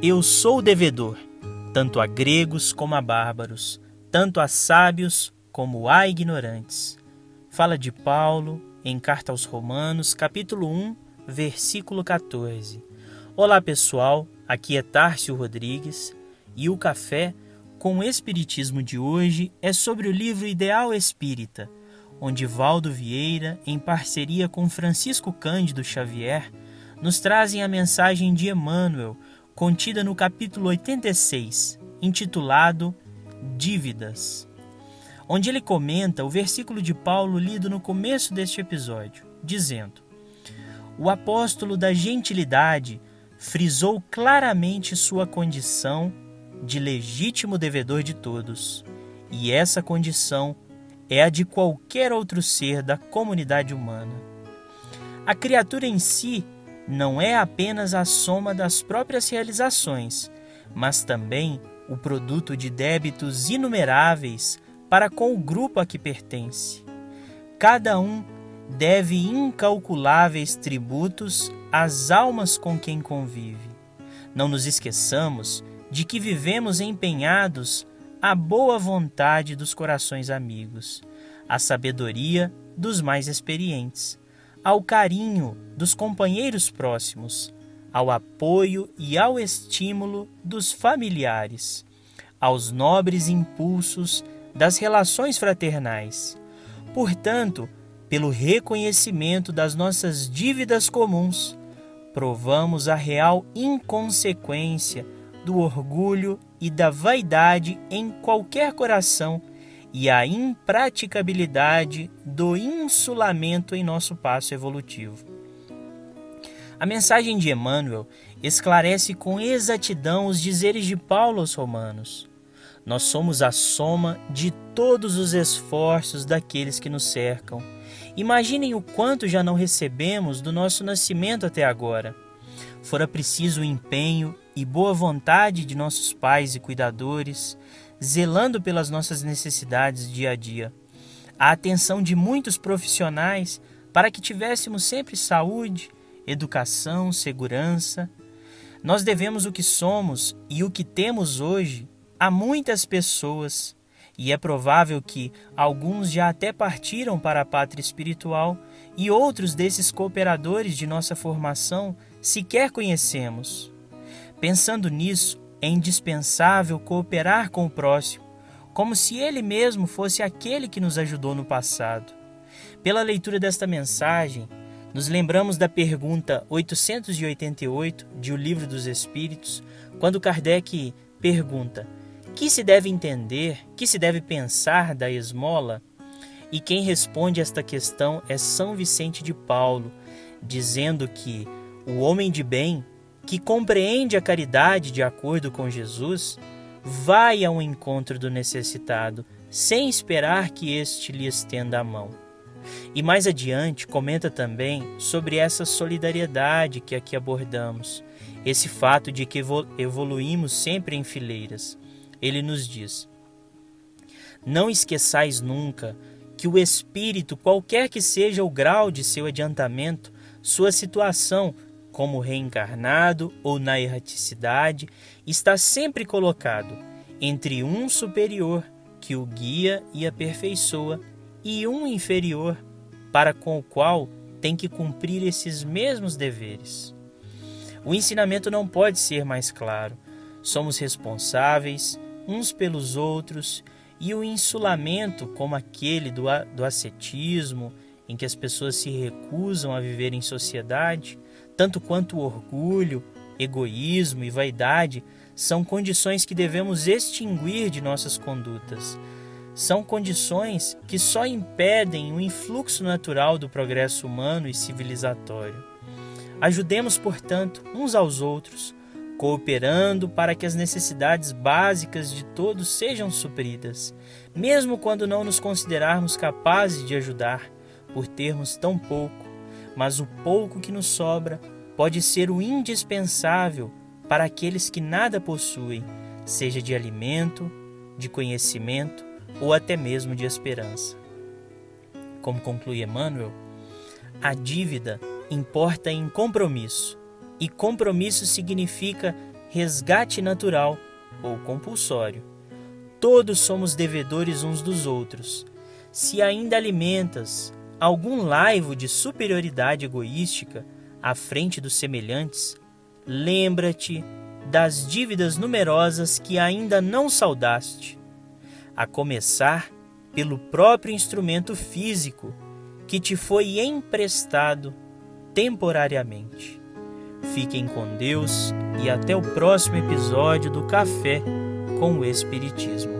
Eu sou devedor, tanto a gregos como a bárbaros, tanto a sábios como a ignorantes. Fala de Paulo em Carta aos Romanos, capítulo 1, versículo 14. Olá pessoal, aqui é Tárcio Rodrigues e o café com o Espiritismo de hoje é sobre o livro Ideal Espírita, onde Valdo Vieira, em parceria com Francisco Cândido Xavier, nos trazem a mensagem de Emmanuel, contida no capítulo 86, intitulado Dívidas, onde ele comenta o versículo de Paulo lido no começo deste episódio, dizendo: O apóstolo da gentilidade frisou claramente sua condição de legítimo devedor de todos, e essa condição é a de qualquer outro ser da comunidade humana. A criatura em si não é apenas a soma das próprias realizações, mas também o produto de débitos inumeráveis para com o grupo a que pertence. Cada um deve incalculáveis tributos às almas com quem convive. Não nos esqueçamos de que vivemos empenhados à boa vontade dos corações amigos, à sabedoria dos mais experientes, ao carinho dos companheiros próximos, ao apoio e ao estímulo dos familiares, aos nobres impulsos das relações fraternais. Portanto, pelo reconhecimento das nossas dívidas comuns, provamos a real inconsequência do orgulho e da vaidade em qualquer coração e a impraticabilidade do insulamento em nosso passo evolutivo. A mensagem de Emmanuel esclarece com exatidão os dizeres de Paulo aos Romanos. Nós somos a soma de todos os esforços daqueles que nos cercam. Imaginem o quanto já não recebemos do nosso nascimento até agora. Fora preciso o empenho e boa vontade de nossos pais e cuidadores, zelando pelas nossas necessidades dia a dia. A atenção de muitos profissionais para que tivéssemos sempre saúde, educação, segurança. Nós devemos o que somos e o que temos hoje a muitas pessoas, e é provável que alguns já até partiram para a pátria espiritual e outros desses cooperadores de nossa formação sequer conhecemos. Pensando nisso, é indispensável cooperar com o próximo, como se ele mesmo fosse aquele que nos ajudou no passado. Pela leitura desta mensagem, nos lembramos da pergunta 888 de O Livro dos Espíritos, quando Kardec pergunta: que se deve entender, que se deve pensar da esmola? E quem responde esta questão é São Vicente de Paulo, dizendo que o homem de bem que compreende a caridade de acordo com Jesus, vai ao encontro do necessitado, sem esperar que este lhe estenda a mão. E mais adiante comenta também sobre essa solidariedade que aqui abordamos, esse fato de que evoluímos sempre em fileiras. Ele nos diz: Não esqueçais nunca que o espírito, qualquer que seja o grau de seu adiantamento, sua situação, como reencarnado ou na erraticidade, está sempre colocado entre um superior que o guia e aperfeiçoa e um inferior para com o qual tem que cumprir esses mesmos deveres. O ensinamento não pode ser mais claro. Somos responsáveis uns pelos outros e o insulamento, como aquele do, do ascetismo, em que as pessoas se recusam a viver em sociedade, tanto quanto orgulho, egoísmo e vaidade são condições que devemos extinguir de nossas condutas. São condições que só impedem o influxo natural do progresso humano e civilizatório. Ajudemos, portanto, uns aos outros, cooperando para que as necessidades básicas de todos sejam supridas, mesmo quando não nos considerarmos capazes de ajudar, por termos tão pouco mas o pouco que nos sobra pode ser o indispensável para aqueles que nada possuem, seja de alimento, de conhecimento ou até mesmo de esperança. Como conclui Emmanuel, a dívida importa em compromisso, e compromisso significa resgate natural ou compulsório. Todos somos devedores uns dos outros. Se ainda alimentas algum laivo de superioridade egoística à frente dos semelhantes, lembra-te das dívidas numerosas que ainda não saudaste, a começar pelo próprio instrumento físico que te foi emprestado temporariamente. Fiquem com Deus e até o próximo episódio do Café com o Espiritismo.